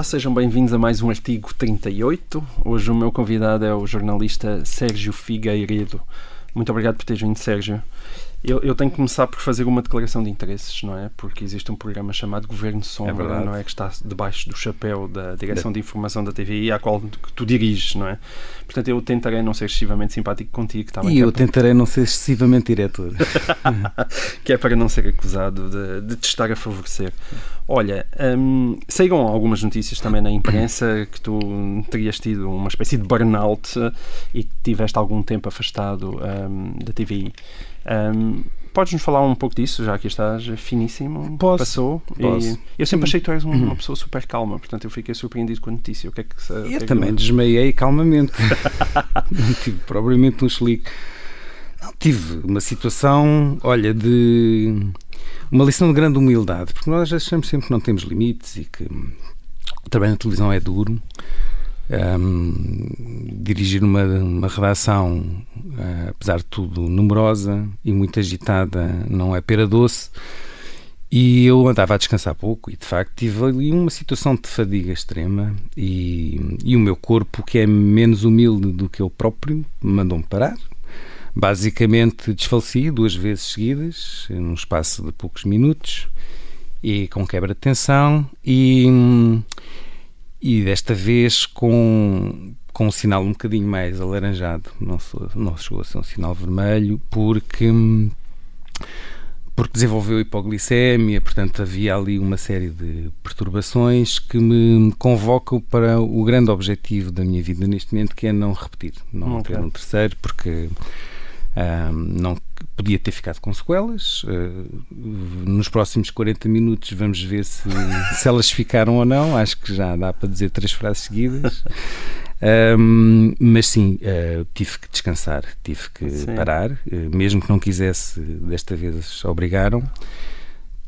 Olá, sejam bem-vindos a mais um artigo 38. Hoje o meu convidado é o jornalista Sérgio Figueiredo. Muito obrigado por teres vindo, Sérgio. Eu, eu, tenho que começar por fazer uma declaração de interesses, não é? Porque existe um programa chamado Governo Sombra, é não é? Que está debaixo do chapéu da Direção de Informação da TVI, à qual tu diriges, não é? Portanto, eu tentarei não ser excessivamente simpático contigo. Tá e eu tentarei não ser excessivamente diretor. que é para não ser acusado de, de te estar a favorecer. Olha, hum, saíram algumas notícias também na imprensa que tu terias tido uma espécie de burnout e que tiveste algum tempo afastado hum, da TVI. Um, Podes-nos falar um pouco disso, já que estás finíssimo? Posso. Passou. Posso. eu sempre achei que tu és uma, uma, pessoa super calma, portanto eu fiquei surpreendido com a notícia. O que é que, eu que é também que... desmaiei calmamente. não tive propriamente um chelique. Não, tive uma situação, olha, de uma lição de grande humildade, porque nós achamos sempre que não temos limites e que o trabalho na televisão é duro. Um, dirigir uma, uma redação, uh, apesar de tudo, numerosa e muito agitada, não é pera doce. E eu andava a descansar pouco e, de facto, tive ali uma situação de fadiga extrema e, e o meu corpo, que é menos humilde do que eu próprio, mandou-me parar. Basicamente, desfaleci duas vezes seguidas, num espaço de poucos minutos e com quebra de tensão e e desta vez com, com um sinal um bocadinho mais alaranjado, não, não chegou a ser um sinal vermelho, porque, porque desenvolveu hipoglicemia, portanto havia ali uma série de perturbações que me convocam para o grande objetivo da minha vida neste momento, que é não repetir, não okay. ter um terceiro, porque não podia ter ficado com sequelas. Uh, nos próximos 40 minutos vamos ver se, se elas ficaram ou não. Acho que já dá para dizer três frases seguidas. Um, mas sim, uh, tive que descansar, tive que sim. parar, uh, mesmo que não quisesse, desta vez obrigaram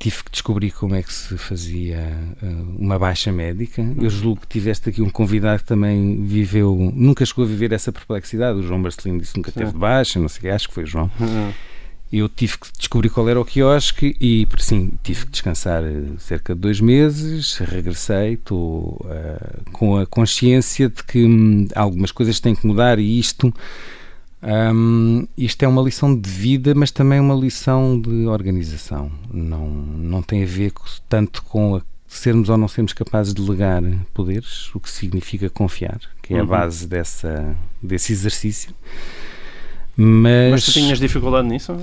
tive que descobrir como é que se fazia uh, uma baixa médica. Eu julgo que tiveste aqui um convidado que também viveu, nunca chegou a viver essa perplexidade. O João Marcelino disse que nunca teve de baixa, não sei, acho que foi o João. Uhum. Eu tive que descobrir qual era o quiosque e, sim, tive que descansar eh, cerca de dois meses. Regressei, estou uh, com a consciência de que hum, algumas coisas têm que mudar e isto um, isto é uma lição de vida, mas também uma lição de organização. Não, não tem a ver tanto com a, sermos ou não sermos capazes de delegar poderes, o que significa confiar, que é a uhum. base dessa, desse exercício. Mas... Mas tu tinhas dificuldade nisso?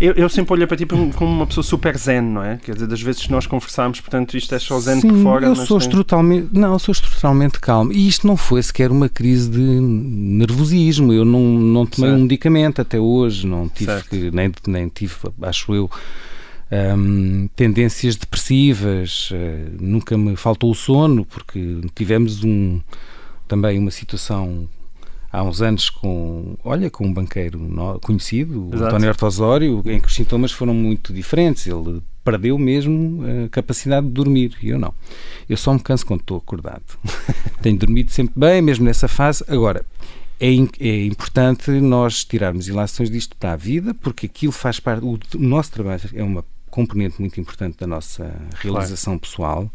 Eu, eu sempre olhei para ti como uma pessoa super zen, não é? Quer dizer, das vezes que nós conversamos, portanto, isto é só zen Sim, por fora. Eu sou estruturalmente, não, sou estruturalmente calmo. E isto não foi sequer uma crise de nervosismo. Eu não, não tomei certo. um medicamento até hoje, não tive que, nem, nem tive, acho eu. Um, tendências depressivas, uh, nunca me faltou o sono, porque tivemos um, também uma situação há uns anos com, olha, com um banqueiro conhecido, o António Artosório, em que os sintomas foram muito diferentes. Ele perdeu mesmo a capacidade de dormir e eu não. Eu só me canso quando estou acordado. Tenho dormido sempre bem, mesmo nessa fase. Agora, é, é, importante nós tirarmos ilações disto para a vida, porque aquilo faz parte. O, o nosso trabalho é uma componente muito importante da nossa realização claro. pessoal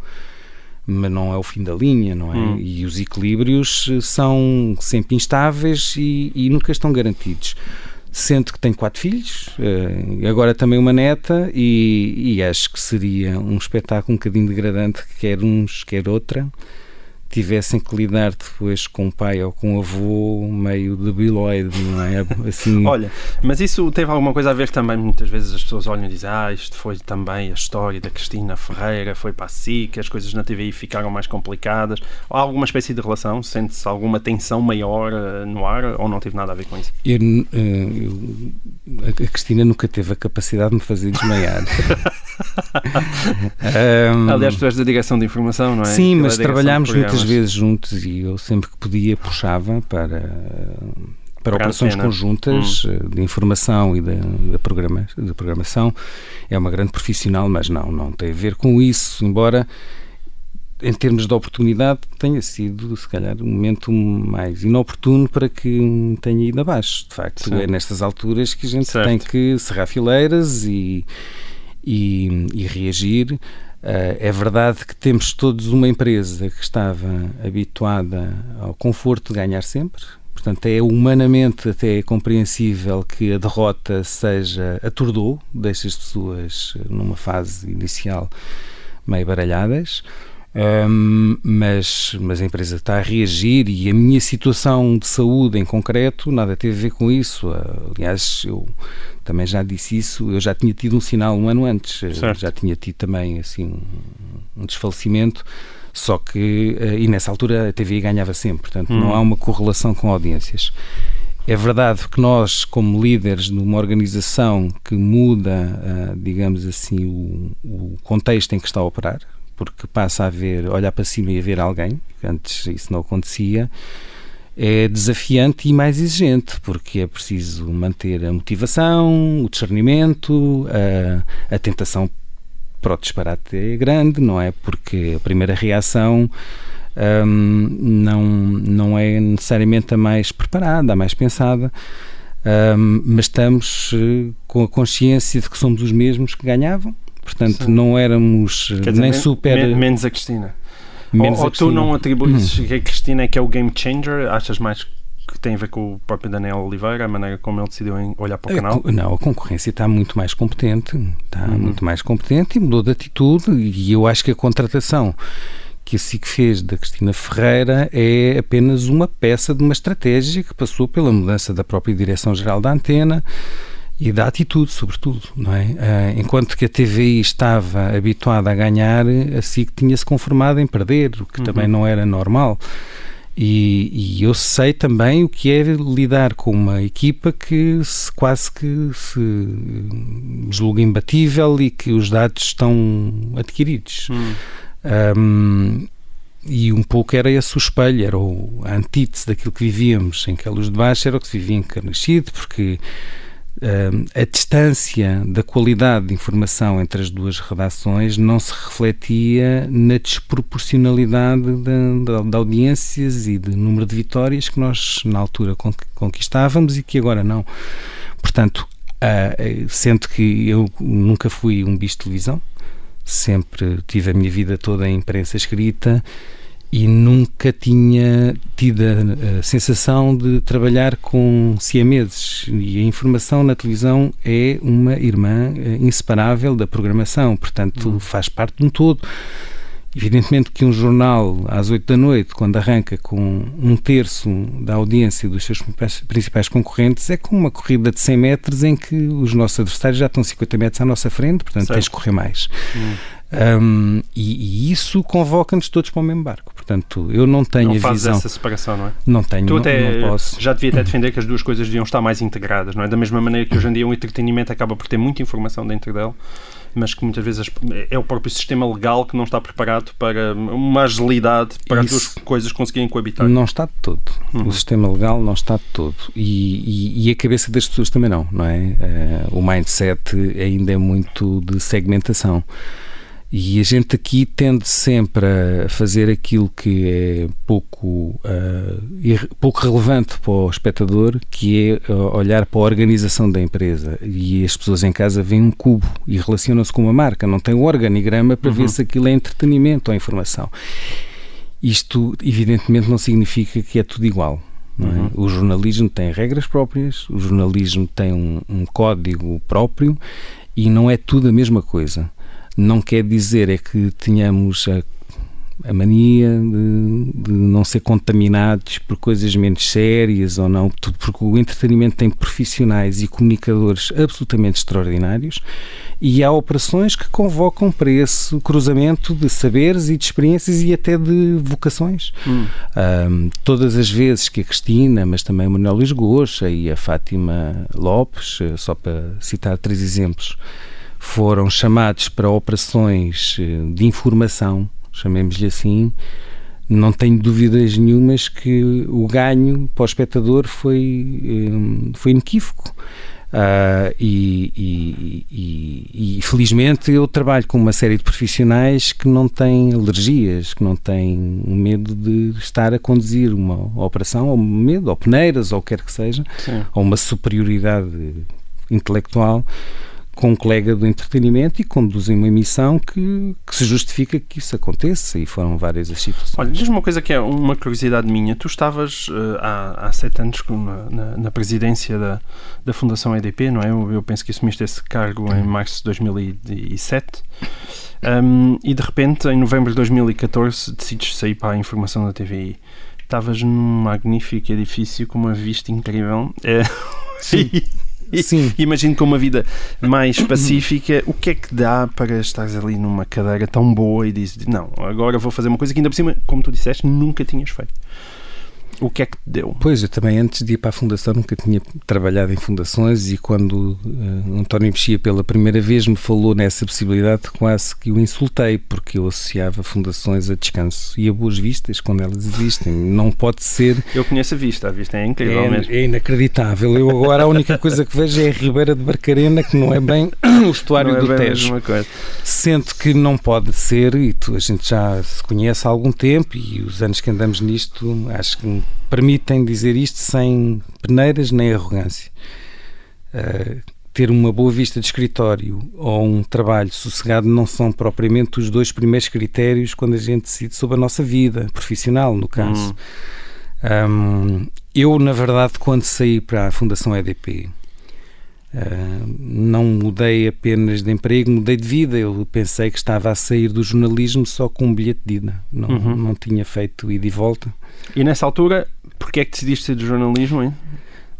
mas não é o fim da linha, não é? Hum. E os equilíbrios eh, são sempre instáveis e, e nunca estão garantidos. Sendo que tenho quatro filhos, uh, agora também uma neta, e, e, acho que seria um espetáculo um bocadinho degradante, quer uns, quer outra tivessem que lidar depois com o pai ou com o avô meio debiloide, não é? Assim... Olha, mas isso teve alguma coisa a ver também, muitas vezes as pessoas olham e dizem ah, isto foi também a história da Cristina Ferreira, foi para si, que as coisas na TVI ficaram mais complicadas. Há alguma espécie de relação? Sente-se alguma tensão maior uh, no ar ou não teve nada a ver com isso? Eu, uh, eu, a Cristina nunca teve a capacidade de me fazer desmaiar. um, Aliás, tu és da direção de informação, não é? Sim, mas trabalhámos muitas muitas vezes juntos e eu sempre que podia puxava para para, operações conjuntas hum. Eh, de informação e de, de, programa, de programação. É uma grande profissional, mas não, não tem a ver com isso, embora em termos de oportunidade tenha sido, se calhar, um momento mais inoportuno para que tenha ido abaixo. De facto, Sim. é nestas alturas que a gente certo. tem que serrar fileiras e, e, e reagir é verdade que temos todos uma empresa que estava habituada ao conforto de ganhar sempre, Portanto, é humanamente até compreensível que a derrota seja aturdou, deixa as pessoas numa fase inicial meio baralhadas. Um, mas, mas a empresa está a reagir e a minha situação de saúde em concreto nada teve a ver com isso. Aliás, eu também já disse isso, eu já tinha tido um sinal um ano antes, certo. já tinha tido também assim um desfalecimento só que, eh, e nessa altura a TVI ganhava sempre, portanto hum. não há uma correlação com audiências. É verdade que nós, como líderes numa organização que muda, digamos assim, o, o contexto em que está a operar, porque passa a ver, olhar para cima e a ver alguém, antes isso não acontecia, é desafiante e mais exigente, porque é preciso manter a motivação, o discernimento, a, a tentação para o disparate é grande, não é? Porque a primeira reação um, não, não é necessariamente a mais preparada, a mais pensada, um, mas estamos uh, com a consciência de que somos os mesmos que ganhavam, portanto Sim. não éramos Quer dizer, nem men super... menos a Cristina. Menos ou, ou tu não atribuis hum. que a Cristina é que é o game changer? Achas mais que tem a ver com o próprio Daniel Oliveira, a maneira como ele decidiu olhar para o canal? Não, a concorrência está muito mais competente, está uhum. muito mais competente e mudou de atitude e eu acho que a contratação que a SIC fez da Cristina Ferreira é apenas uma peça de uma estratégia que passou pela mudança da própria direção-geral da antena e da atitude, sobretudo, não é? Ah, enquanto que a TVI estava habituada a ganhar, a SIC tinha-se conformado em perder, o que uhum. também não era normal. E, e, eu sei também o que é lidar com uma equipa que se, quase que se julga imbatível e que os dados estão adquiridos. Um, e um pouco era esse o espelho, era o, a antítese daquilo que vivíamos em que a luz de baixo, era o que se vivia em porque a distância da qualidade de informação entre as duas redações não se refletia na desproporcionalidade de, de, de, audiências e de número de vitórias que nós na altura conquistávamos e que agora não. Portanto, sendo que eu nunca fui um bicho de televisão, sempre tive a minha vida toda em imprensa escrita e nunca tinha tido a, a, sensação de trabalhar com siameses. E a informação na televisão é uma irmã eh, inseparável da programação, portanto, hum. faz parte de um todo. Evidentemente que um jornal às oito da noite, quando arranca com um terço da audiência dos seus principais concorrentes, é como uma corrida de 100 metros em que os nossos adversários já estão 50 metros à nossa frente, portanto certo. tens de correr mais. Hum. Um, e, e, isso convoca-nos todos para o mesmo barco. Portanto, eu não tenho não a visão. essa separação, não é? Não tenho, tu até não posso. Já devia até defender que as duas coisas deviam estar mais integradas, não é? Da mesma maneira que hoje em dia o entretenimento acaba por ter muita informação dentro dele, mas que muitas vezes é o próprio sistema legal que não está preparado para uma agilidade para Isso as duas coisas conseguirem coabitar. Não está de todo. Uhum. O sistema legal não está de todo. E, e, e, a cabeça das pessoas também não, não é? Uh, o mindset ainda é muito de segmentação. E a gente aqui tende sempre a fazer aquilo que é pouco, uh, pouco relevante para o espectador, que é uh, olhar para a organização da empresa. E as pessoas em casa veem um cubo e relacionam-se com uma marca, não tem o organigrama para uhum. ver se aquilo é entretenimento ou informação. Isto, evidentemente, não significa que é tudo igual. É? Uhum. O jornalismo tem regras próprias, o jornalismo tem um, um código próprio e não é tudo a mesma coisa não quer dizer é que tenhamos a, a mania de, de, não ser contaminados por coisas menos sérias ou não, porque o entretenimento tem profissionais e comunicadores absolutamente extraordinários e há operações que convocam para esse cruzamento de saberes e de experiências e até de vocações. Hum. Um, todas as vezes que a Cristina, mas também o Manuel Luís Goxa e a Fátima Lopes, eh, só para citar três exemplos, foram chamados para operações eh, de informação, chamemos-lhe assim, não tenho dúvidas nenhumas que o ganho para o espectador foi, eh, foi inequívoco. Uh, e, e, e, e, felizmente eu trabalho com uma série de profissionais que não têm alergias, que não têm medo de estar a conduzir uma operação, ou medo, ou peneiras, ou o que quer que seja, Sim. ou uma superioridade intelectual com um colega do entretenimento e conduzem uma emissão que, que, se justifica que isso aconteça e foram várias as situações. Olha, diz-me uma coisa que é uma curiosidade minha. Tu estavas uh, há, há sete anos na, na, na, presidência da, da Fundação EDP, não é? Eu, eu penso que assumiste esse cargo em março de 2007. Um, e de repente, em novembro de 2014, decides sair para a informação da TVI. Estavas num magnífico edifício com uma vista incrível. É... Sim. Sim. Imagino com uma vida mais pacífica, o que é que dá para estares ali numa cadeira tão boa e dizes, não, agora vou fazer uma coisa que ainda por cima, como tu disseste, nunca tinhas feito? O que é que te deu? Pois, eu também antes de ir para a Fundação nunca tinha trabalhado em fundações e quando uh, António Mexia pela primeira vez me falou nessa possibilidade quase que o insultei porque eu associava fundações a descanso e a boas vistas quando elas existem. Não pode ser... Eu conheço a vista, a vista é incrível é, mesmo. É inacreditável. Eu agora a única coisa que vejo é a Ribeira de Barcarena que não é bem o estuário é do Tejo. Sento que não pode ser e tu, a gente já se conhece há algum tempo e os anos que andamos nisto acho que permitem dizer isto sem peneiras nem arrogância. Uh, ter uma boa vista de escritório ou um trabalho sossegado não são propriamente os dois primeiros critérios quando a gente decide sobre a nossa vida profissional, no caso. Hum. Um, eu, na verdade, quando saí para a Fundação EDP, uh, não mudei apenas de emprego, mudei de vida. Eu pensei que estava a sair do jornalismo só com um bilhete de ida. Não, uhum. não tinha feito ida e volta. E nessa altura Porquê é que decidiste de jornalismo, hein?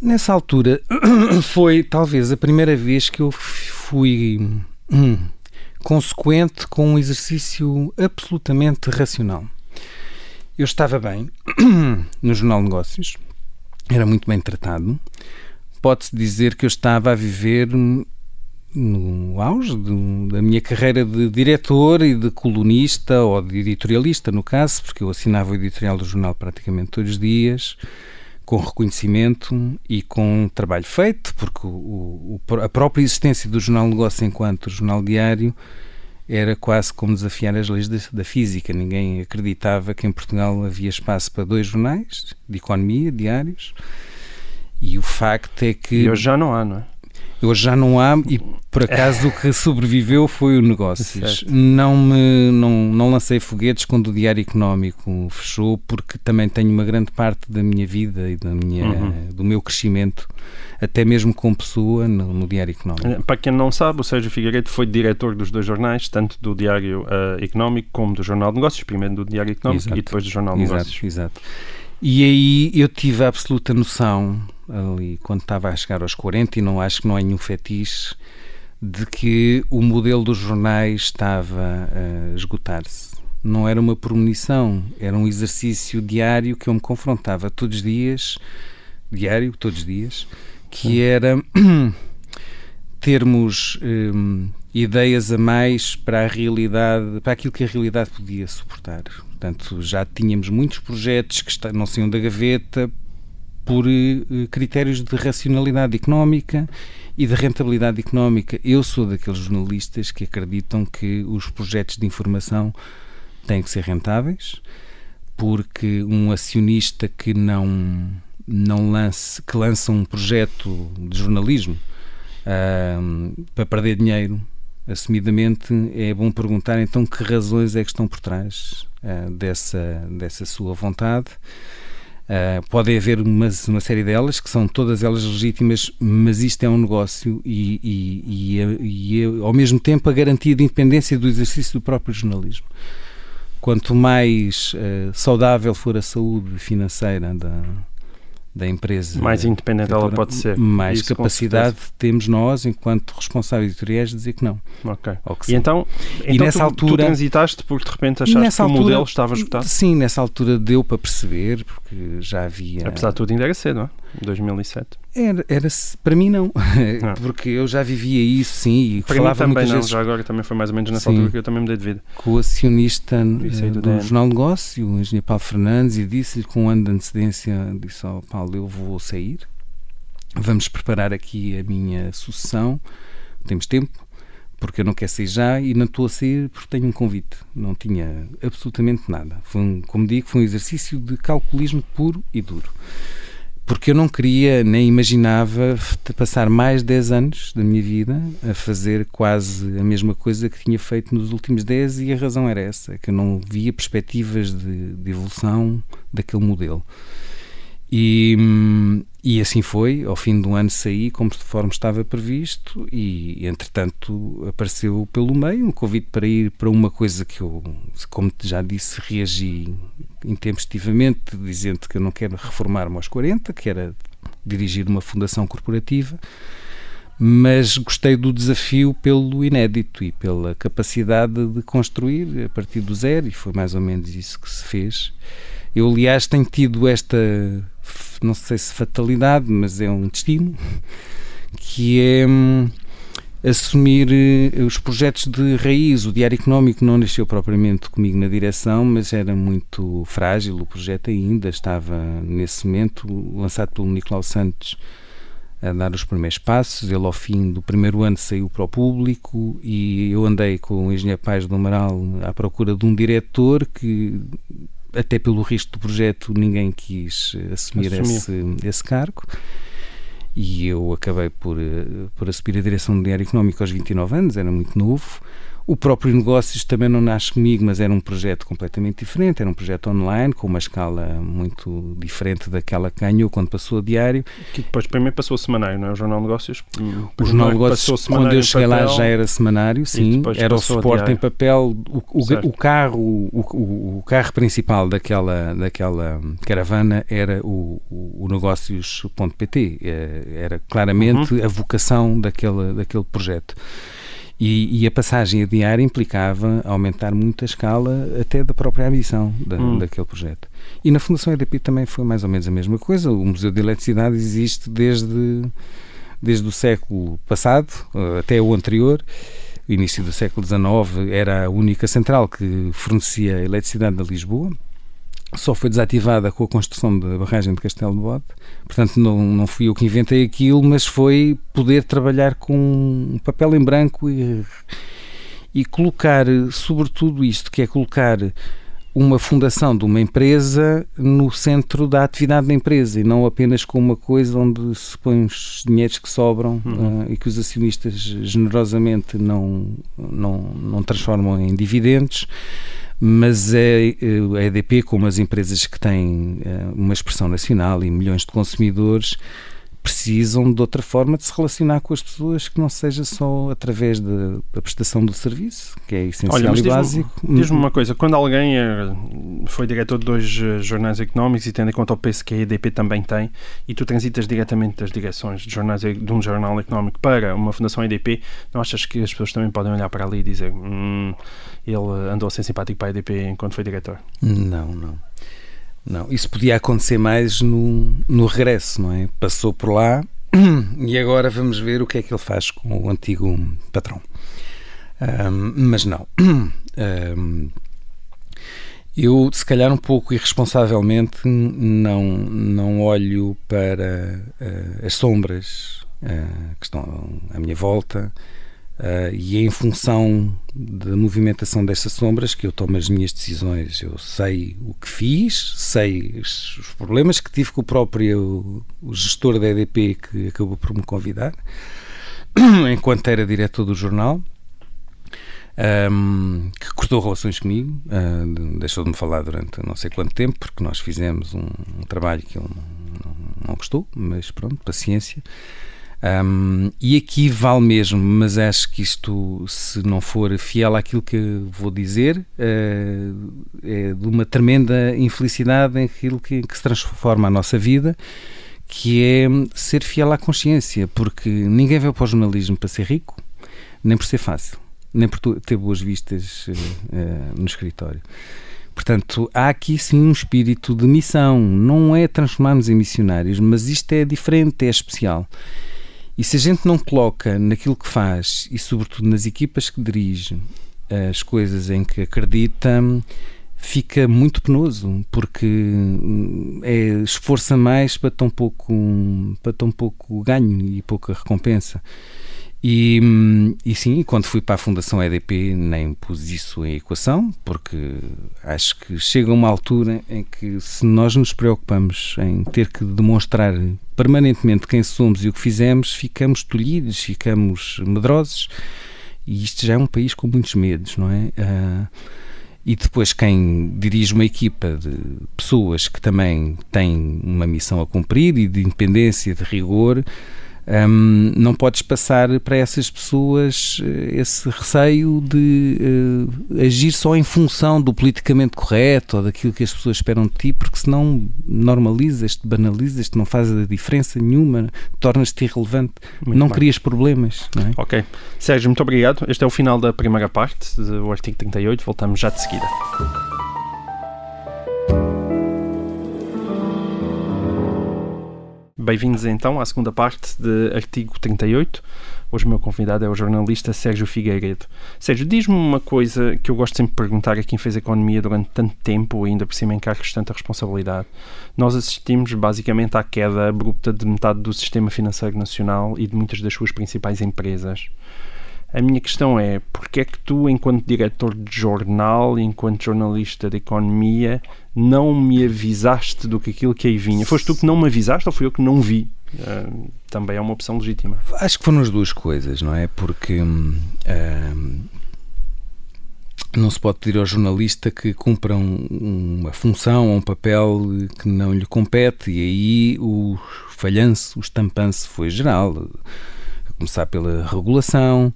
Nessa altura foi talvez a primeira vez que eu fui hum, consequente com um exercício absolutamente racional. Eu estava bem no Jornal Negócios, era muito bem tratado. Pode-se dizer que eu estava a viver no auge de, da minha carreira de diretor e de colunista ou de editorialista, no caso, porque eu assinava o editorial do jornal praticamente todos os dias, com reconhecimento e com trabalho feito, porque o, o, a própria existência do Jornal Negócio enquanto jornal diário era quase como desafiar as leis da, da, física. Ninguém acreditava que em Portugal havia espaço para dois jornais de economia diários. E o facto é que. E hoje já não há, não é? Hoje já não há e por acaso o que sobreviveu foi o negócios. Não me não, não lancei foguetes quando o Diário Económico fechou porque também tenho uma grande parte da minha vida e da minha, uhum. do meu crescimento até mesmo como pessoa no, no, Diário Económico. Eh, para quem não sabe, o Sérgio Figueiredo foi diretor dos dois jornais, tanto do Diário uh, Económico como do Jornal de Negócios, primeiro do Diário Económico exato. e depois do Jornal de exato, Negócios. Exato. E aí eu tive a absoluta noção, ali quando estava a chegar aos 40, e não acho que não é nenhum fetiche, de que o modelo dos jornais estava a esgotar-se. Não era uma premonição, era um exercício diário que eu me confrontava todos os dias, diário, todos os dias, que era termos hum, ideias a mais para a realidade, para aquilo que a realidade podia suportar. Portanto, já tínhamos muitos projetos que não saíam da gaveta por uh, critérios de racionalidade económica e de rentabilidade económica. Eu sou daqueles jornalistas que acreditam que os projetos de informação têm que ser rentáveis, porque um acionista que não não lance que lança um projeto de jornalismo uh, para perder dinheiro assumidamente é bom perguntar então que razões é que estão por trás uh, dessa, dessa sua vontade. Uh, pode haver uma, uma, série delas, que são todas elas legítimas, mas isto é um negócio e, e, e, e ao mesmo tempo a garantia de independência do exercício do próprio jornalismo. Quanto mais uh, saudável for a saúde financeira da, da empresa. Mais independente ela pode ser. Mais Isso, capacidade temos nós, enquanto responsáveis editoriais, de dizer que não. Ok. e então, e então nessa tu, altura, tu transitaste porque de repente achaste que o altura, modelo estava esgotado? Sim, nessa altura deu para perceber, porque já havia. Apesar de tudo, ainda era cedo, não é? 2007. Era, era para mim não, não, porque eu já vivia isso, sim, e para falava mim também não, vezes, já agora também foi mais ou menos nessa sim, altura que eu também mudei de vida. Com o acionista do, do Jornal Negócio, o engenheiro Paulo Fernandes, e disse-lhe com um ano de antecedência, disse ao oh, Paulo, eu vou sair, vamos preparar aqui a minha sucessão, temos tempo, porque eu não quero sair já e não estou a sair porque tenho um convite. Não tinha absolutamente nada. Foi um, como digo, foi um exercício de calculismo puro e duro porque eu não queria nem imaginava passar mais 10 anos da minha vida a fazer quase a mesma coisa que tinha feito nos últimos 10 e a razão era essa, que eu não via perspectivas de, de evolução daquele modelo. E, e assim foi, ao fim do ano saí conforme estava previsto e, entretanto, apareceu pelo meio um convite para ir para uma coisa que eu, como já disse, reagi intempestivamente, dizendo que eu não quero reformar-me aos 40, que era dirigir uma fundação corporativa, mas gostei do desafio pelo inédito e pela capacidade de construir a partir do zero, e foi mais ou menos isso que se fez. Eu, aliás, tenho tido esta, não sei se fatalidade, mas é um destino, que é hum, assumir eh, os projetos de raiz. O Diário Económico não nasceu propriamente comigo na direção, mas era muito frágil o projeto ainda, estava nesse momento lançado pelo Nicolau Santos a dar os primeiros passos. Ele, ao fim do primeiro ano, saiu para o público e eu andei com o engenheiro Pais do Amaral à procura de um diretor que, até pelo risco do projeto, ninguém quis assumir esse, esse cargo e eu acabei por, eh, por assumir a direção do Diário Económico aos 29 anos, era muito novo. O próprio Negócios também não nasce comigo, mas era um projeto completamente diferente, era um projeto online, com uma escala muito diferente daquela que ganhou quando passou a diário. Que depois primeiro passou a semanário, não é? O Jornal Negócios? O Jornal Negócios, quando eu cheguei lá, já era semanário, sim, era o suporte em papel. O, o, o carro, o, o, carro principal daquela, daquela caravana era o, o, Negócios.pt, é, era claramente uhum. a vocação daquele, daquele projeto. E, e, a passagem a diário implicava aumentar muito a escala até da própria ambição da, hum. daquele projeto. E na Fundação EDP também foi mais ou menos a mesma coisa. O Museu de Eletricidade existe desde, desde o século passado eh, até o anterior. O início do século XIX era a única central que fornecia eletricidade a Lisboa só foi desativada com a construção da barragem de Castelo de Bode. Portanto, não, não fui eu que inventei aquilo, mas foi poder trabalhar com um papel em branco e, e colocar, sobretudo isto, que é colocar uma fundação de uma empresa no centro da atividade da empresa e não apenas com uma coisa onde se põe os dinheiros que sobram uhum. uh, e que os acionistas generosamente não, não, não transformam em dividendos mas é, a EDP, como as empresas que têm eh, uma expressão nacional e milhões de consumidores, precisam de outra forma de se relacionar com as pessoas que não seja só através da, da prestação do serviço, que é essencial Olha, e básico. Diz-me uma coisa, quando alguém eh, foi diretor de dois eh, jornais económicos e tendo em conta o peso que a EDP também tem, e tu transitas diretamente das direções de, jornais, de um jornal económico para uma fundação EDP, não achas que as pessoas também podem olhar para ali e dizer hum, ele andou a ser simpático para a EDP enquanto foi diretor? Não, não. Não, isso podia acontecer mais no, no regresso, não é? Passou por lá e agora vamos ver o que é que ele faz com o antigo patrão. Um, mas não. Um, eu, se calhar, um pouco irresponsavelmente, não, não olho para uh, as sombras uh, que estão à minha volta Uh, e é em função da movimentação destas sombras que eu tomo as minhas decisões. Eu sei o que fiz, sei os, problemas que tive com o próprio o gestor da EDP que acabou por me convidar, enquanto era diretor do jornal. Um, que cortou relações comigo, uh, deixou de me falar durante não sei quanto tempo, porque nós fizemos um, um trabalho que ele não, não, não gostou, mas pronto, paciência. Um, e aqui vale mesmo, mas acho que isto, se não for fiel àquilo que vou dizer, uh, é de uma tremenda infelicidade em aquilo que, que se transforma a nossa vida, que é ser fiel à consciência, porque ninguém veio para o jornalismo para ser rico, nem por ser fácil, nem por ter boas vistas uh, uh, no escritório. Portanto, há aqui sim um espírito de missão. Não é transformarmos em missionários, mas isto é diferente, é especial. E se a gente não coloca naquilo que faz e, sobretudo, nas equipas que dirige as coisas em que acredita, fica muito penoso porque hum, é, esforça mais para tão pouco para tão pouco ganho e pouca recompensa E, e sim, quando fui para a Fundação EDP nem pus isso em equação, porque acho que chega uma altura em que se nós nos preocupamos em ter que demonstrar permanentemente quem somos e o que fizemos, ficamos tolhidos, ficamos medrosos e isto já é um país com muitos medos, não é? Uh, e depois quem dirige uma equipa de pessoas que também têm uma missão a cumprir e de independência, de rigor, um, não podes passar para essas pessoas eh, esse receio de uh, agir só em função do politicamente correto ou daquilo que as pessoas esperam de ti, porque senão normalizas-te, banalizas-te, não faz a diferença nenhuma, tornas-te irrelevante, muito não bem. crias problemas. É? Ok. Sérgio, muito obrigado. Este é o final da primeira parte do artigo 38. Voltamos já de seguida. Bem-vindos então à segunda parte de artigo 38. Hoje o meu convidado é o jornalista Sérgio Figueiredo. Sérgio, diz-me uma coisa que eu gosto sempre de perguntar a quem fez economia durante tanto tempo, ainda por cima em cargos de tanta responsabilidade. Nós assistimos basicamente à queda abrupta de metade do sistema financeiro nacional e de muitas das suas principais empresas. A minha questão é, porque é que tu, enquanto diretor de jornal, enquanto jornalista de economia, não me avisaste do que aquilo que aí vinha? Foste tu que não me avisaste ou fui eu que não vi? Uh, também é uma opção legítima. Acho que foram as duas coisas, não é? Porque uh, não se pode pedir ao jornalista que cumpra um, uma função ou um papel que não lhe compete e aí o falhanço, o estampanço foi geral. A começar pela regulação,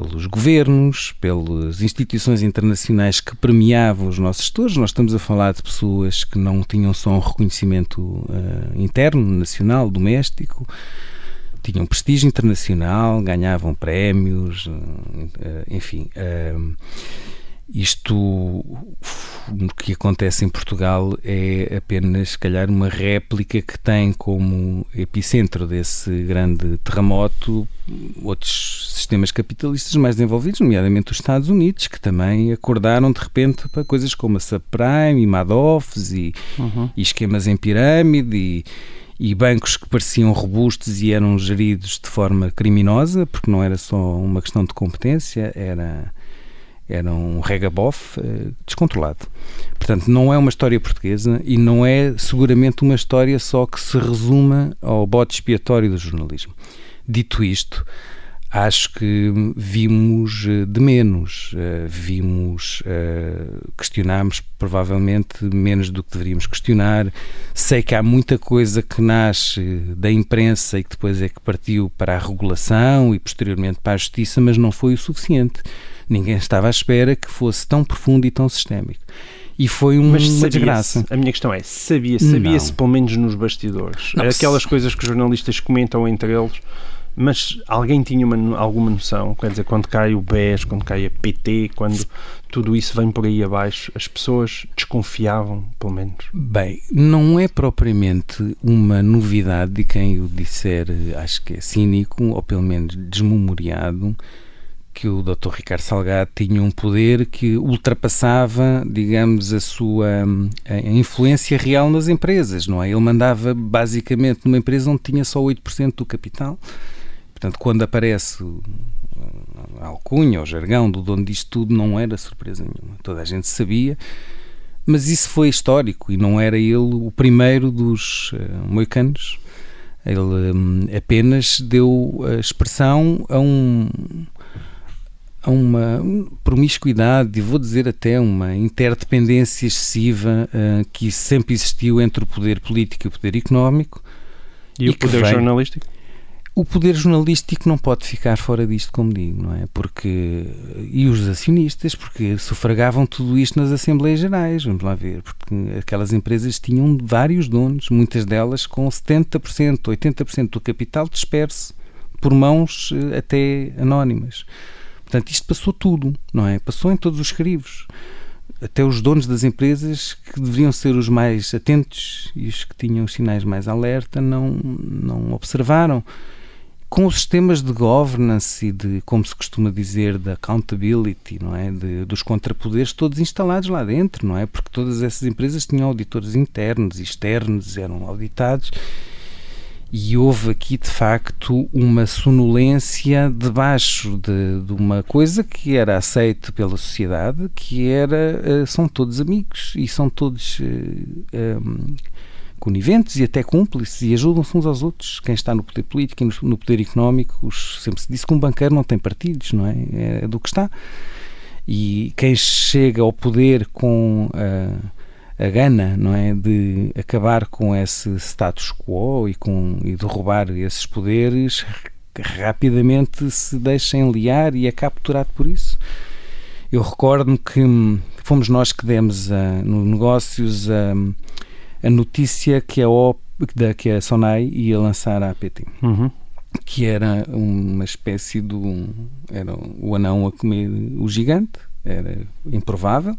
pelos governos, pelas instituições internacionais que premiavam os nossos gestores. Nós estamos a falar de pessoas que não tinham só um reconhecimento uh, interno, nacional, doméstico, tinham prestígio internacional, ganhavam prémios, uh, enfim. Uh, isto, o que acontece em Portugal é apenas, se calhar, uma réplica que tem como epicentro desse grande terremoto outros sistemas capitalistas mais desenvolvidos, nomeadamente os Estados Unidos, que também acordaram de repente para coisas como a subprime e Madoffs e, uhum. e esquemas em pirâmide e, e bancos que pareciam robustos e eram geridos de forma criminosa, porque não era só uma questão de competência, era era um regabof uh, descontrolado. Portanto, não é uma história portuguesa e não é seguramente uma história só que se resuma ao bote expiatório do jornalismo. Dito isto, acho que vimos eh, de menos, uh, vimos, questionámos provavelmente menos do que deveríamos questionar. Sei que há muita coisa que nasce da imprensa e que depois é que partiu para a regulação e posteriormente para a justiça, mas não foi o suficiente ninguém estava à espera que fosse tão profundo e tão sistémico. E foi um, uma desgraça. A minha questão é, sabia, sabia-se pelo menos nos bastidores? Não, Aquelas se... coisas que os jornalistas comentam entre eles, mas alguém tinha uma, alguma noção? Quer dizer, quando cai o BES, quando cai a PT, quando tudo isso vem por aí abaixo, as pessoas desconfiavam, pelo menos? Bem, não é propriamente uma novidade de quem o disser, acho que é cínico, ou pelo menos desmemoriado, que o Dr. Ricardo Salgado tinha um poder que ultrapassava, digamos, a sua a influência real nas empresas, não é? Ele mandava basicamente numa empresa onde tinha só 8% do capital. Portanto, quando aparece a alcunha, o jargão do dono disto tudo, não era surpresa nenhuma. Toda a gente sabia, mas isso foi histórico e não era ele o primeiro dos uh, moicanos. Ele um, apenas deu a expressão a um a uma promiscuidade e vou dizer até uma interdependência excessiva uh, que sempre existiu entre o poder político e o poder económico. E, e o poder vem... jornalístico? O poder jornalístico não pode ficar fora disto, como digo, não é? Porque e os acionistas, porque sufragavam tudo isto nas Assembleias Gerais, vamos lá ver, porque aquelas empresas tinham vários donos, muitas delas com 70%, 80% do capital disperso por mãos eh, até anónimas. Portanto, isto passou tudo, não é? Passou em todos os crivos. Até os donos das empresas, que deveriam ser os mais atentos e os que tinham os sinais mais alerta, não, não observaram. Com os sistemas de governance e de, como se costuma dizer, de accountability, não é? De, dos contrapoderes todos instalados lá dentro, não é? Porque todas essas empresas tinham auditores internos e externos, eram auditados E houve aqui, de facto, uma sonolência debaixo de, de uma coisa que era aceite pela sociedade, que era, uh, são todos amigos e são todos uh, eh, um, coniventes e até cúmplices e ajudam-se uns aos outros. Quem está no poder político e no, poder económico, os, sempre se disse que um banqueiro não tem partidos, não é? É do que está. E quem chega ao poder com a, a gana, não é, de acabar com esse status quo e com e derrubar esses poderes, rapidamente se deixa enliar e é capturado por isso. Eu recordo-me que fomos nós que demos a, no negócios a a notícia que a, OP, que a Sonai ia lançar a APT. Uhum. Que era uma espécie de. Um, era o anão a comer o gigante, era improvável.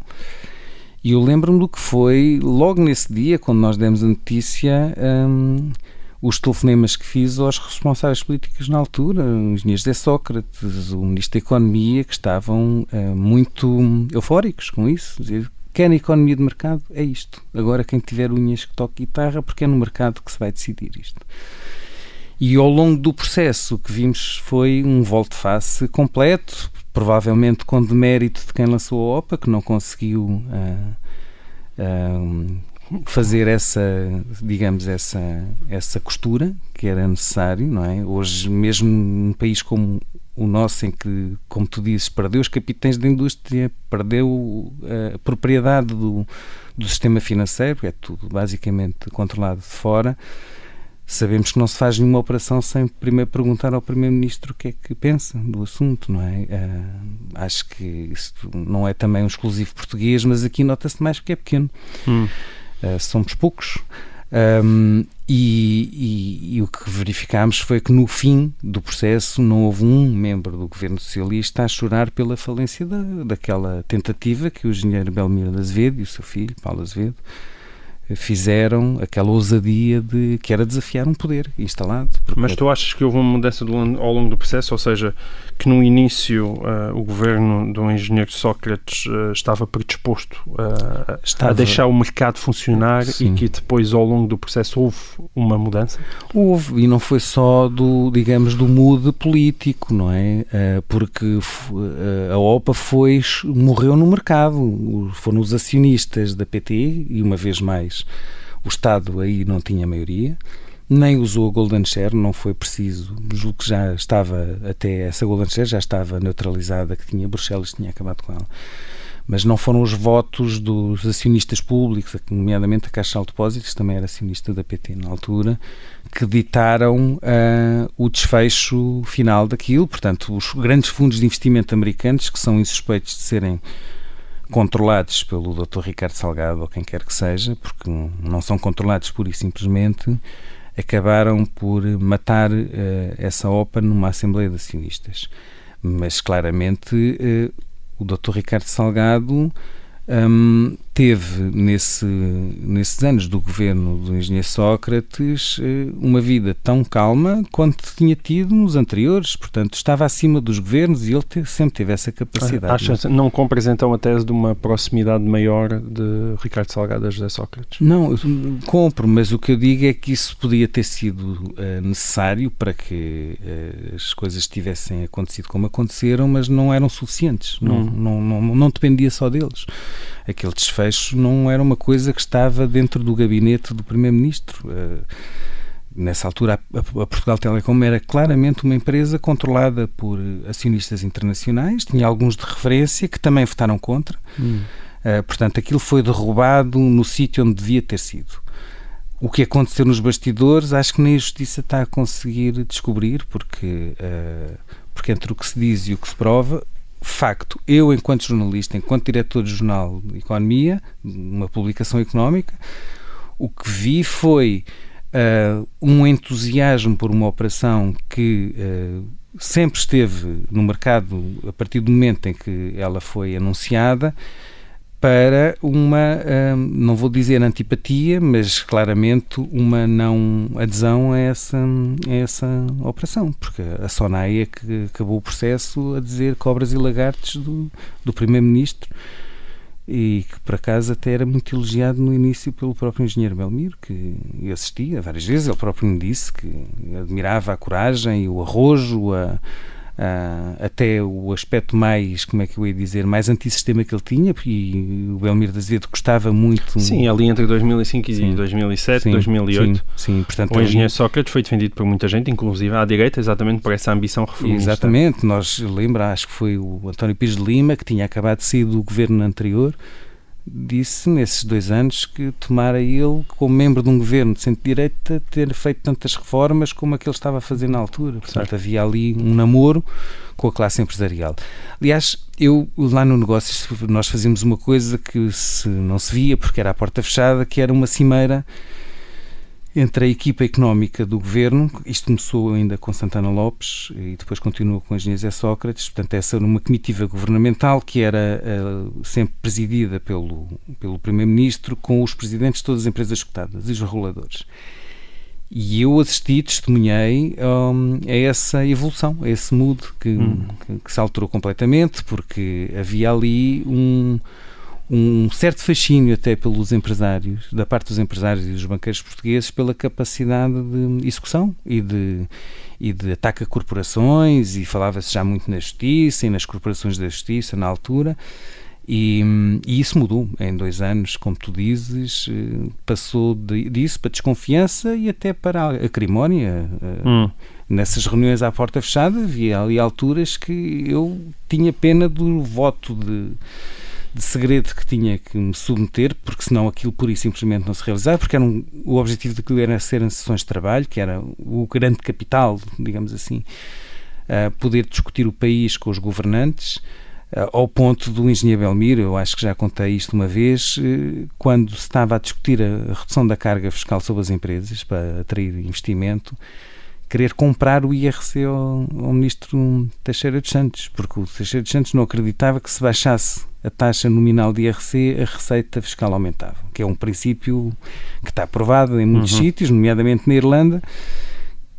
E eu lembro-me do que foi logo nesse dia, quando nós demos a notícia, um, os telefonemas que fiz aos responsáveis políticos na altura, o engenheiro José Sócrates, o ministro da Economia, que estavam uh, muito eufóricos com isso, dizer quer economia de mercado, é isto. Agora, quem tiver unhas que toque guitarra, porque é no mercado que se vai decidir isto. E ao longo do processo, o que vimos foi um volte-face completo, provavelmente com demérito de quem lançou a OPA, que não conseguiu uh, uh, fazer essa, digamos, essa, essa costura que era necessário, não é? Hoje, mesmo num país como o nosso em que, como tu dizes, perdeu os capitães da indústria, perdeu eh, a propriedade do, do sistema financeiro, é tudo basicamente controlado de fora. Sabemos que não se faz nenhuma operação sem primeiro perguntar ao Primeiro-Ministro o que é que pensa do assunto, não é? Uh, acho que isso não é também um exclusivo português, mas aqui nota-se mais porque é pequeno. Hum. Uh, somos poucos. Um, e, e, e, o que verificámos foi que no fim do processo não houve um membro do governo socialista a chorar pela falência da, daquela tentativa que o engenheiro Belmiro Azevedo e o seu filho, Paulo Azevedo, fizeram aquela ousadia de que era desafiar um poder instalado. Mas tu achas que houve uma mudança do, ao longo do processo, ou seja, que no início uh, o governo do engenheiro Sócrates uh, estava predisposto uh, estava... a deixar o mercado funcionar Sim. e que depois ao longo do processo houve uma mudança? Houve, e não foi só do, digamos, do mood político, não é? porque a OPA foi, morreu no mercado, foram os acionistas da PT, e uma vez mais o Estado aí não tinha maioria, nem usou a Golden Share, não foi preciso, julgo que já estava, até essa Golden Share já estava neutralizada, que tinha Bruxelas tinha acabado com ela. Mas não foram os votos dos acionistas públicos, nomeadamente a Caixa de Depósitos, também era acionista da PT na altura, que ditaram uh, o desfecho final daquilo. Portanto, os grandes fundos de investimento americanos, que são insuspeitos de serem controlados pelo Dr. Ricardo Salgado ou quem quer que seja, porque não são controlados pura e simplesmente, acabaram por matar uh, essa OPA numa Assembleia de Acionistas. Mas claramente uh, o Dr. Ricardo Salgado um, teve nesse, nesses anos do governo do engenheiro Sócrates eh, uma vida tão calma quanto tinha tido nos anteriores, portanto estava acima dos governos e ele sempre teve essa capacidade. Achas, não, não compras então a tese de uma proximidade maior de Ricardo Salgado a José Sócrates? Não, compro, mas o que eu digo é que isso podia ter sido uh, necessário para que uh, as coisas tivessem acontecido como aconteceram, mas não eram suficientes, hum. não, não, não, não dependia só deles aquele desfecho não era uma coisa que estava dentro do gabinete do Primeiro-Ministro. Uh, nessa altura, a, Portugal Telecom era claramente uma empresa controlada por acionistas internacionais, tinha alguns de referência que também votaram contra. Hum. Uh, portanto, aquilo foi derrubado no sítio onde devia ter sido. O que aconteceu nos bastidores, acho que nem a Justiça está a conseguir descobrir, porque, uh, porque entre o que se diz e o que se prova, facto, eu, enquanto jornalista, enquanto diretor de jornal de Economia, uma publicação económica, o que vi foi uh, um entusiasmo por uma operação que uh, sempre esteve no mercado a partir do momento em que ela foi anunciada para uma, hum, não vou dizer antipatia, mas claramente uma não adesão a essa, a essa operação, porque a Sonai é que acabou o processo a dizer cobras e lagartos do, do Primeiro-Ministro e que por acaso até era muito elogiado no início pelo próprio engenheiro Belmiro, que assistia várias vezes, ele próprio me disse que admirava a coragem o arrojo, a, Uh, até o aspecto mais, como é que eu ia dizer, mais antissistema que ele tinha, e o Belmiro de Azevedo gostava muito... Sim, ali entre 2005 sim. e 2007, sim, 2008, sim, sim. Portanto, o engenheiro. Sócrates foi defendido por muita gente, inclusive à direita, exatamente por essa ambição reformista. Exatamente, nós lembra, acho que foi o António Pires de Lima, que tinha acabado de sair do governo anterior, disse nesses dois anos que tomara ele, como membro de um governo de centro-direita, ter feito tantas reformas como aquele estava a fazer na altura. Portanto, certo. havia ali um namoro com a classe empresarial. Aliás, eu lá no negócio nós fazíamos uma coisa que se não se via porque era a porta fechada, que era uma cimeira entre a equipa económica do governo, isto começou ainda com Santana Lopes e depois continuou com a engenharia Zé Sócrates, portanto essa era uma comitiva governamental que era uh, sempre presidida pelo, pelo Primeiro-Ministro com os presidentes de todas as empresas escutadas e os reguladores. E eu assisti, testemunhei um, a essa evolução, a esse mood que, hum. que, que se alterou completamente, porque havia ali um um certo fascínio até pelos empresários, da parte dos empresários e dos banqueiros portugueses, pela capacidade de execução e de, e de ataque a corporações, e falava-se já muito na justiça e nas corporações da justiça na altura. E, e, isso mudou em dois anos, como tu dizes, eh, passou de, disso para desconfiança e até para a acrimónia. Eh, hum. Nessas reuniões à porta fechada havia ali alturas que eu tinha pena do voto de de segredo que tinha que me submeter, porque senão aquilo pura e simplesmente não se realizava, porque era um, o objetivo daquilo era ser em sessões de trabalho, que era o grande capital, digamos assim, uh, poder discutir o país com os governantes, uh, ao ponto do engenheiro Belmiro, eu acho que já contei isto uma vez, uh, quando se estava a discutir a redução da carga fiscal sobre as empresas para atrair investimento, querer comprar o IRC ao, ao ministro Teixeira dos Santos, porque o Teixeira dos Santos não acreditava que se baixasse a taxa nominal de IRC, a receita fiscal aumentava, que é um princípio que está aprovado em muitos uhum. sítios, nomeadamente na Irlanda,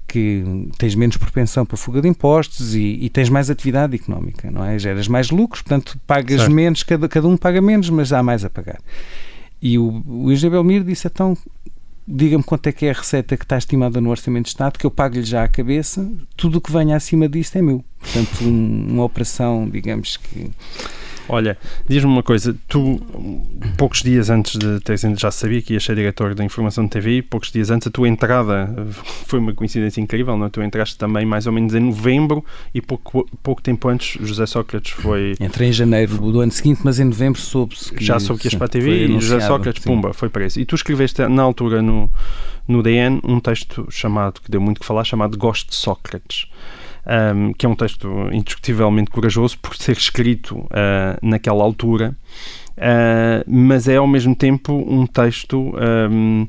que tens menos propensão para fuga de impostos e, e, tens mais atividade económica, não é? Geras mais lucros, portanto pagas certo. menos, cada, cada um paga menos, mas há mais a pagar. E o, o Isabel Mir disse, então, diga-me quanto é que é a receita que está estimada no Orçamento de Estado, que eu pago-lhe já à cabeça, tudo o que venha acima disto é meu. Portanto, um, uma operação, digamos que Olha, diz-me uma coisa, tu, poucos dias antes de teres já sabia que ias ser diretor da informação de TV, poucos dias antes a tua entrada foi uma coincidência incrível, não? É? Tu entraste também mais ou menos em novembro e pouco, pouco tempo antes José Sócrates foi... Entrei em janeiro do ano seguinte, mas em novembro soube-se que... Já soube que ias para a TV e José Sócrates, sim. pumba, foi preso. E tu escreveste na altura no, no DN um texto chamado, que deu muito que falar, chamado Gosto de Sócrates um, que é um texto indiscutivelmente corajoso por ser escrito uh, naquela altura, uh, mas é ao mesmo tempo um texto um,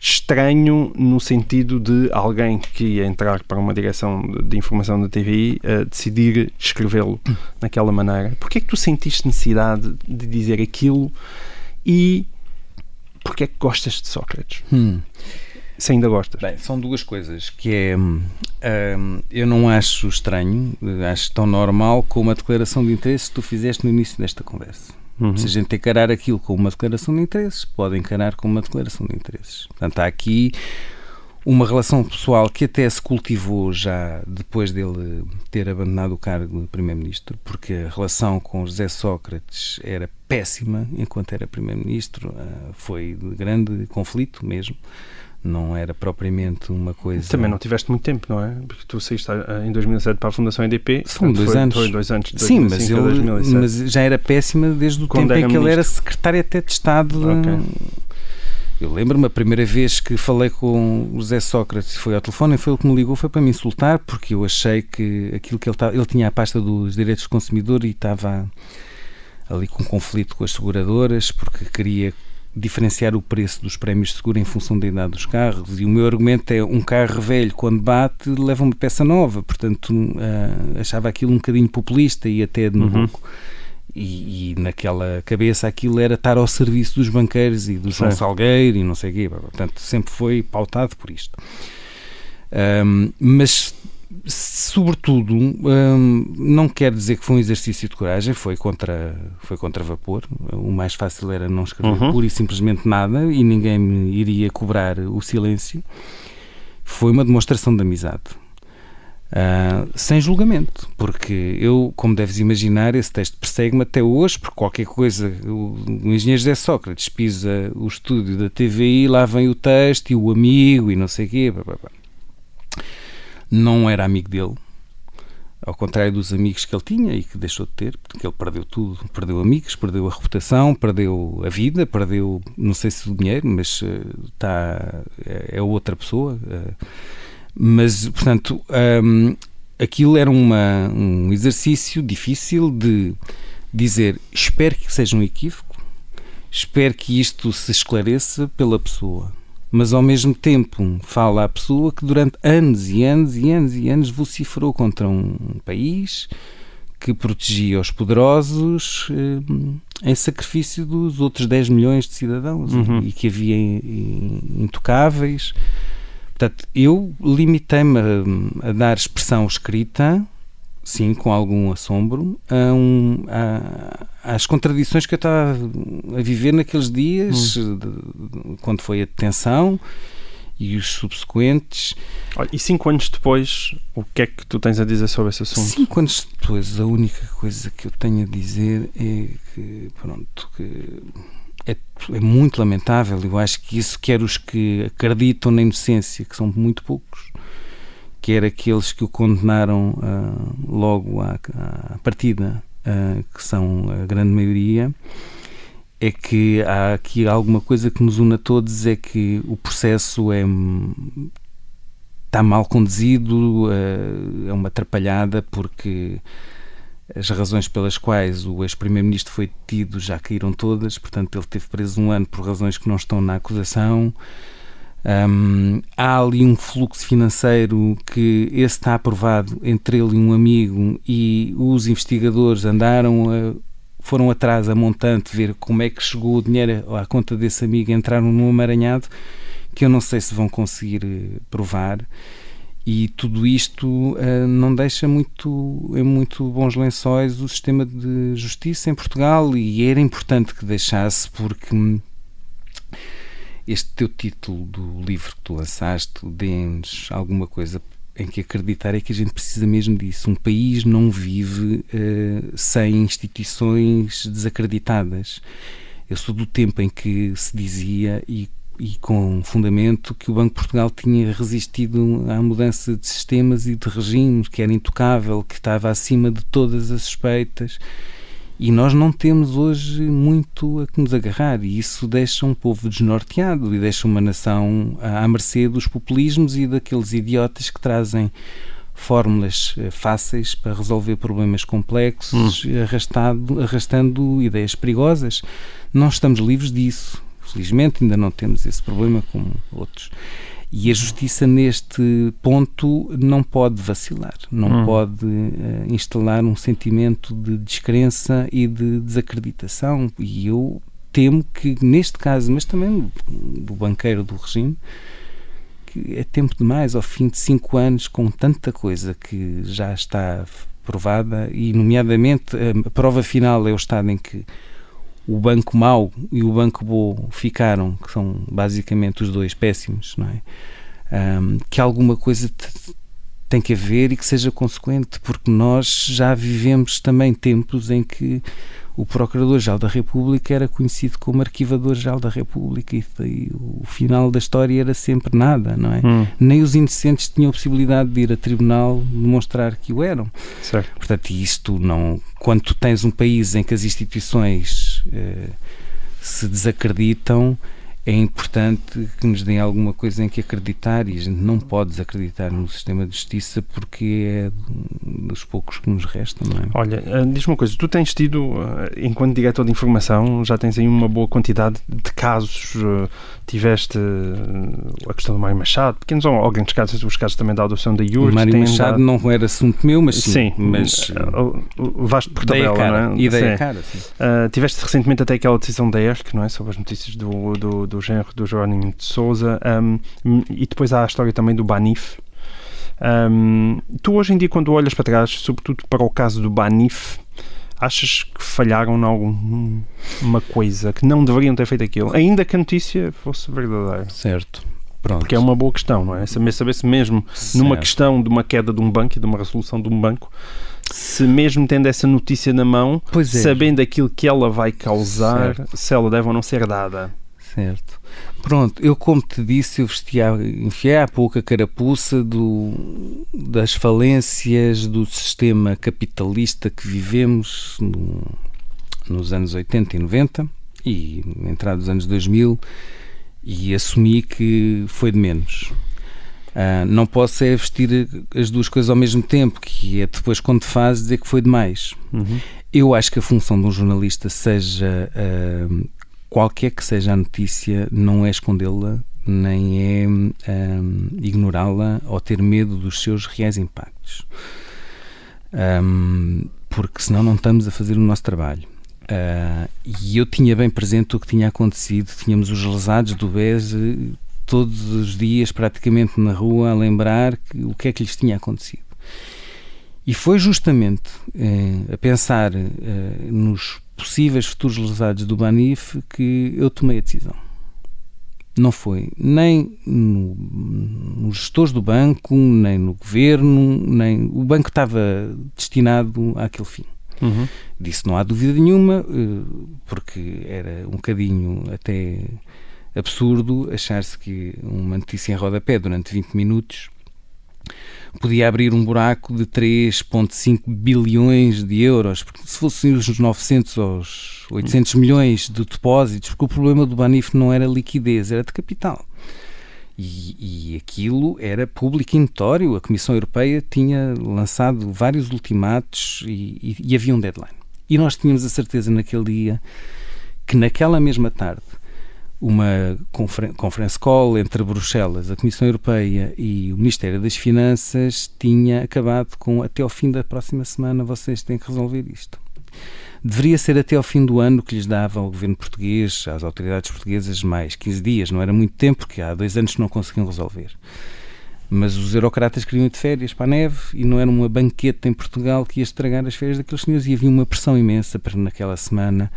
estranho no sentido de alguém que ia entrar para uma direção de, informação da TVI uh, decidir escrevê-lo naquela maneira. Porquê é que tu sentiste necessidade de dizer aquilo e porquê é que gostas de Sócrates? Hum se ainda gostas? Bem, são duas coisas, que é, hum, eu não acho estranho, acho tão normal como a declaração de interesse que tu fizeste no início desta conversa. Uhum. Se a gente encarar aquilo como uma declaração de interesses, pode encarar como uma declaração de interesses. Portanto, há aqui uma relação pessoal que até se cultivou já depois dele ter abandonado o cargo de Primeiro-Ministro, porque a relação com José Sócrates era péssima enquanto era Primeiro-Ministro, ah, foi de grande conflito mesmo não era propriamente uma coisa. Também não tiveste muito tempo, não é? Porque tu saíste em 2007 para a Fundação EDP. Foram dois foi, anos. Foi dois anos. Sim, mas, ele, mas já era péssima desde o Quando tempo em que ministro. ele era secretário até de Estado. Okay. Eu lembro-me a primeira vez que falei com o José Sócrates, foi ao telefone e foi ele que me ligou, foi para me insultar, porque eu achei que aquilo que ele, ele tinha a pasta dos direitos do consumidor e estava ali com conflito com as seguradoras, porque queria diferenciar o preço dos prémios de seguro em função da idade dos carros. E o meu argumento é um carro velho quando bate leva uma peça nova. Portanto uh, achava aquilo um bocadinho populista e até de uhum. e, e, naquela cabeça aquilo era estar ao serviço dos banqueiros e do João Salgueiro e não sei o quê. Portanto sempre foi pautado por isto. Um, mas sobretudo, hum, não quer dizer que foi um exercício de coragem, foi contra, foi contra vapor. O mais fácil era não escrever uhum. pura e simplesmente nada e ninguém me iria cobrar o silêncio. Foi uma demonstração de amizade. Uh, sem julgamento, porque eu, como deves imaginar, esse texto persegue-me até hoje, porque qualquer coisa, o, o engenheiro José Sócrates pisa o estúdio da TVI, lá vem o texto e o amigo e não sei o quê. Blá, blá, blá não era amigo dele, ao contrário dos amigos que ele tinha e que deixou de ter, porque ele perdeu tudo, perdeu amigos, perdeu a reputação, perdeu a vida, perdeu, não sei se o dinheiro, mas eh, é outra pessoa. Eh, mas, portanto, um, aquilo era uma, um exercício difícil de dizer espero que seja um equívoco, espero que isto se esclareça pela pessoa mas ao mesmo tempo fala à pessoa que durante anos e anos e anos e anos vociferou contra um país que protegia os poderosos eh, em sacrifício dos outros 10 milhões de cidadãos uhum. e que havia intocáveis. Portanto, eu limitei-me a, a, dar expressão escrita sim, com algum assombro, a um, a, às contradições que eu estava a viver naqueles dias, hum. de, quando foi a detenção e os subsequentes. Olha, e cinco anos depois, o que é que tu tens a dizer sobre esse assunto? Cinco anos depois, a única coisa que eu tenho a dizer é que, pronto, que é, é muito lamentável. Eu acho que isso quer os que acreditam na inocência, que são muito poucos, quer aqueles que o condenaram uh, logo à, à partida, uh, que são a grande maioria, é que há aqui alguma coisa que nos une a todos, é que o processo é está mal conduzido, uh, é uma atrapalhada porque as razões pelas quais o ex-primeiro-ministro foi detido já caíram todas, portanto ele teve preso um ano por razões que não estão na acusação. Um, há ali um fluxo financeiro que esse está aprovado entre ele e um amigo e os investigadores andaram a, foram atrás a montante ver como é que chegou o dinheiro à conta desse amigo entraram num amaranhado que eu não sei se vão conseguir eh, provar. E tudo isto uh, não deixa muito em muito bons lençóis o sistema de justiça em Portugal e era importante que deixasse porque este teu título do livro que tu lançaste dê-nos alguma coisa em que acreditar é que a gente precisa mesmo disso. Um país não vive uh, sem instituições desacreditadas. Eu sou do tempo em que se dizia, e, e com fundamento, que o Banco de Portugal tinha resistido à mudança de sistemas e de regimes, que era intocável, que estava acima de todas as suspeitas e nós não temos hoje muito a que nos agarrar, e isso deixa um povo desnorteado e deixa uma nação à mercê dos populismos e daqueles idiotas que trazem fórmulas eh, fáceis para resolver problemas complexos, hum. arrastado, arrastando ideias perigosas. Não estamos livres disso. Felizmente ainda não temos esse problema como outros. E a justiça, neste ponto, não pode vacilar, não hum. pode uh, instalar um sentimento de descrença e de desacreditação. E eu temo que, neste caso, mas também do banqueiro do regime, que é tempo demais, ao fim de cinco anos, com tanta coisa que já está provada, e, nomeadamente, a prova final é o estado em que o banco mau e o banco bom ficaram, que são basicamente os dois péssimos, não é? Um, que alguma coisa tem que haver e que seja consequente, porque nós já vivemos também tempos em que o Procurador-Geral da República era conhecido como Arquivador-Geral da República e, e, o final da história era sempre nada, não é? Hum. Nem os inocentes tinham a possibilidade de ir a tribunal demonstrar que o eram. Certo. Portanto, isto não... Quando tens um país em que as instituições se desacreditam é importante que nos deem alguma coisa em que acreditar e a gente não pode desacreditar no sistema de justiça porque é dos poucos que nos restam, não é? Olha, eh, diz-me uma coisa, tu tens tido, eh, enquanto diretor de informação, já tens aí uma boa quantidade de casos, eh, tiveste a questão do Mário Machado, pequenos ou, grandes casos, os casos também da adoção da IURS. O Mário Machado não era assunto meu, mas sim. sim mas vasto por tabela, cara, não é? Ideia sim. cara, sim. Uh, tiveste recentemente até aquela decisão da ERC, não é? Sobre as notícias do, do, do genro do Jerónimo de Souza um, e depois há a história também do Banif, Um, tu hoje em dia, quando olhas para trás, sobretudo para o caso do Banif, achas que falharam em alguma coisa, que não deveriam ter feito aquilo, ainda que a notícia fosse verdadeira? Certo. Pronto. Porque é uma boa questão, não é? Saber, saber se mesmo certo. numa questão de uma queda de um banco e de uma resolução de um banco, se mesmo tendo essa notícia na mão, é. sabendo aquilo que ela vai causar, certo. se ela deve ou não ser dada. Certo. Pronto, eu como te disse, eu vestia, enfiei há pouco a carapuça do, das falências do sistema capitalista que vivemos no, nos anos 80 e 90 e entrada dos anos 2000 e assumi que foi de menos. Uh, não posso é vestir as duas coisas ao mesmo tempo, que é depois quando faz dizer que foi demais. Uhum. Eu acho que a função de um jornalista seja uh, qualquer que seja a notícia, não é escondê-la, nem é um, ignorá-la ou ter medo dos seus reais impactos. Um, porque senão não estamos a fazer o nosso trabalho. Uh, e eu tinha bem presente o que tinha acontecido. Tínhamos os lesados do BES todos os dias, praticamente na rua, a lembrar que, o que é que lhes tinha acontecido. E foi justamente eh, a pensar eh, nos possíveis futuros lesados do Banif que eu tomei a decisão. Não foi nem no, nos gestores do banco, nem no governo, nem o banco estava destinado àquele fim. Uhum. Disso não há dúvida nenhuma, eh, porque era um bocadinho até absurdo achar-se que uma notícia em rodapé durante 20 minutos podia abrir um buraco de 3,5 bilhões de euros, porque se fossem os 900 aos 800 milhões de depósitos, porque o problema do Banif não era liquidez, era de capital. E, e aquilo era público e notório. A Comissão Europeia tinha lançado vários ultimatos e, e, e havia um deadline. E nós tínhamos a certeza naquele dia que naquela mesma tarde uma conference call entre Bruxelas, a Comissão Europeia e o Ministério das Finanças tinha acabado com até ao fim da próxima semana vocês têm que resolver isto. Deveria ser até ao fim do ano que lhes dava ao governo português, às autoridades portuguesas, mais 15 dias. Não era muito tempo, porque há dois anos não conseguiam resolver. Mas os eurocratas queriam ir de férias para a neve e não era uma banqueta em Portugal que ia estragar as férias daqueles senhores e havia uma pressão imensa para naquela semana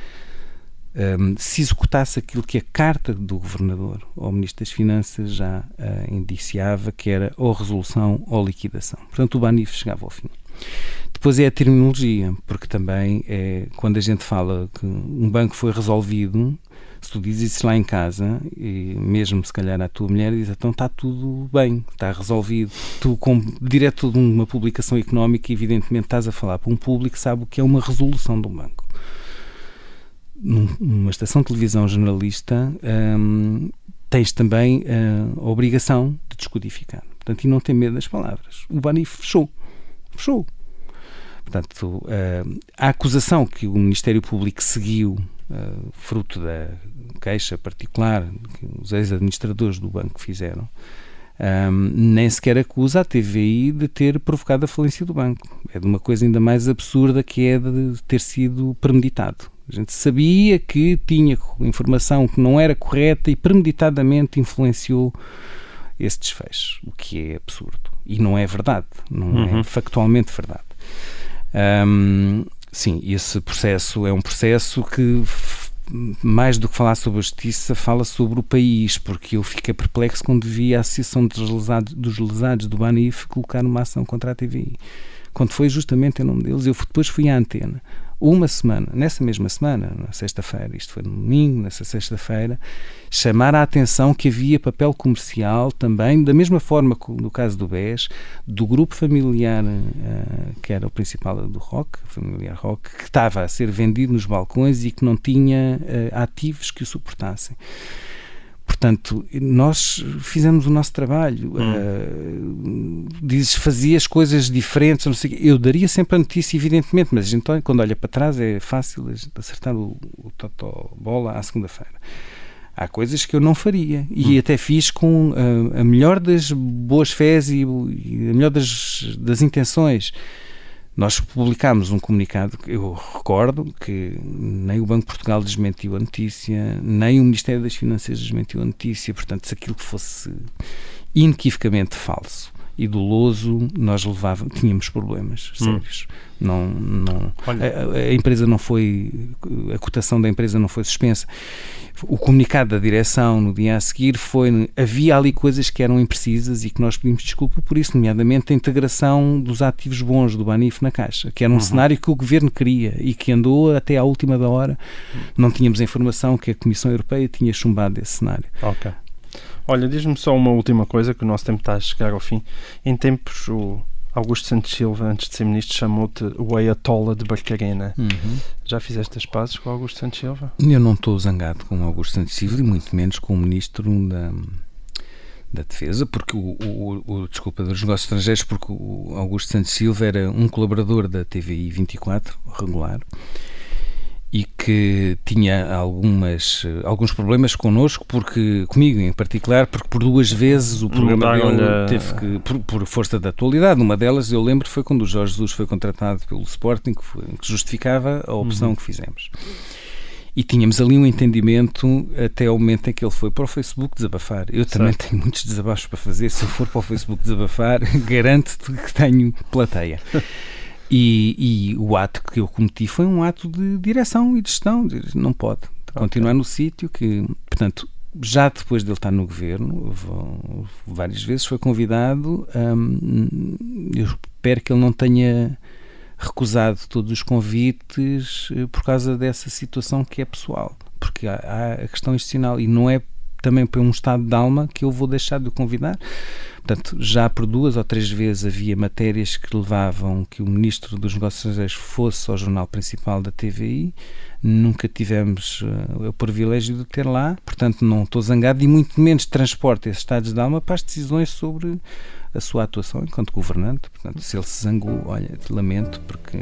um, se executasse aquilo que a carta do governador ao Ministro das Finanças já uh, indiciava, que era ou resolução ou liquidação. Portanto, o Banif chegava ao fim. Depois é a terminologia, porque também é quando a gente fala que um banco foi resolvido, se tu dizes isso lá em casa, e mesmo se calhar a tua mulher diz, então está tudo bem, está resolvido. Tu, como diretor de uma publicação económica, evidentemente estás a falar para um público que sabe o que é uma resolução de um banco numa estação de televisão jornalista, um, tens também a obrigação de descodificar. Portanto, e não tem medo das palavras. O Bani fechou. Fechou. Portanto, uh, a acusação que o Ministério Público seguiu, uh, fruto da queixa particular que os ex-administradores do banco fizeram, um, nem sequer acusa a TVI de ter provocado a falência do banco. É de uma coisa ainda mais absurda que é de ter sido premeditado. A gente sabia que tinha informação que não era correta e premeditadamente influenciou esse desfecho, o que é absurdo. E não é verdade, não é uhum. é factualmente verdade. Um, sim, esse processo é um processo que, mais do que falar sobre a justiça, fala sobre o país, porque eu fiquei perplexo quando vi a Associação dos Lesados, dos lesados do Banif colocar uma ação contra a TVI. Quando foi justamente em nome deles, eu depois fui à antena uma semana, nessa mesma semana, na sexta-feira, isto foi no domingo, nessa sexta-feira, chamar a atenção que havia papel comercial também, da mesma forma que no caso do BES, do grupo familiar, uh, que era o principal do rock, familiar rock, que estava a ser vendido nos balcões e que não tinha uh, ativos que o suportassem. Portanto, nós fizemos o nosso trabalho. Hum. Uh, dizes, fazias coisas diferentes, não sei Eu daria sempre a notícia, evidentemente, mas a gente, quando olha para trás é fácil acertar o, o bola à segunda-feira. Há coisas que eu não faria e hum. até fiz com uh, a melhor das boas fés e, e a melhor das, das intenções. Nós publicámos um comunicado, eu recordo que nem o Banco de Portugal desmentiu a notícia, nem o Ministério das Finanças desmentiu a notícia, portanto, se aquilo fosse inequivocamente falso e nós levávamos, tínhamos problemas hum. sérios. Hum. Não, não, a, a, empresa não foi, a cotação da empresa não foi suspensa. O comunicado da direção no dia a seguir foi havia ali coisas que eram imprecisas e que nós pedimos desculpa por isso, nomeadamente a integração dos ativos bons do Banif na Caixa, que era um uhum. cenário que o governo queria e que andou até à última da hora. Não tínhamos a informação que a Comissão Europeia tinha chumbado esse cenário. Ok. Olha, diz-me só uma última coisa, que o nosso tempo está a chegar ao fim. Em tempos, o Augusto Santos Silva, antes de ser ministro, chamou-te o Ayatollah de Barcarena. Uhum. Já fizeste as pazes com o Augusto Santos Silva? Eu não estou zangado com o Augusto Santos Silva e muito menos com o ministro da, da Defesa, porque o, o, o, desculpa, dos negócios estrangeiros, porque o Augusto Santos Silva era um colaborador da TVI 24, regular, e que tinha algumas, alguns problemas connosco, porque comigo em particular, porque por duas vezes o programa dele teve que, por, por, força da atualidade, uma delas eu lembro foi quando o Jorge Jesus foi contratado pelo Sporting, que, foi, que justificava a opção uhum. que fizemos. E tínhamos ali um entendimento até o momento em que ele foi para o Facebook desabafar. Eu também certo. tenho muitos desabafos para fazer. Se eu for para o Facebook desabafar, garanto-te que tenho plateia. E, e, o ato que eu cometi foi um ato de direção e de gestão. Não pode continuar okay. no sítio que, portanto, já depois de ele estar no governo, várias vezes foi convidado. Hum, eu espero que ele não tenha recusado todos os convites eh, por causa dessa situação que é pessoal, porque há, há a questão institucional e não é também por um estado de alma que eu vou deixar de o convidar. Portanto, já por duas ou três vezes havia matérias que levavam que o Ministro dos Negócios Estrangeiros fosse ao jornal principal da TVI. Nunca tivemos uh, o privilégio de ter lá, portanto, não estou zangado e muito menos transporte esses estados de alma para as decisões sobre a sua atuação enquanto governante. Portanto, se ele se zangou, olha, lamento, porque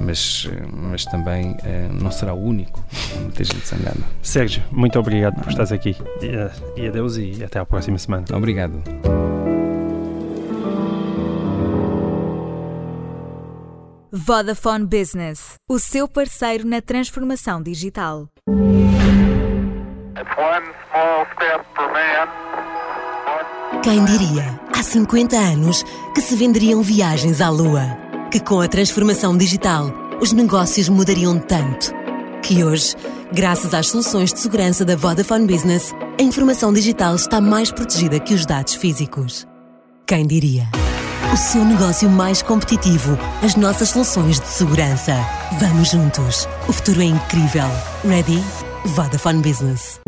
mas, mas também uh, não será o único. Muita gente zangada. Sérgio, muito obrigado por estares aqui. E, uh, e adeus e até à próxima semana. Obrigado. Vodafone Business, o seu parceiro na transformação digital. Quem diria, há 50 anos, que se venderiam viagens à Lua? Que com a transformação digital os negócios mudariam tanto que hoje, graças às soluções de segurança da Vodafone Business, a informação digital está mais protegida que os dados físicos. Quem diria? O seu negócio mais competitivo, as nossas soluções de segurança. Vamos juntos. O futuro é incrível. Ready? Vodafone Business.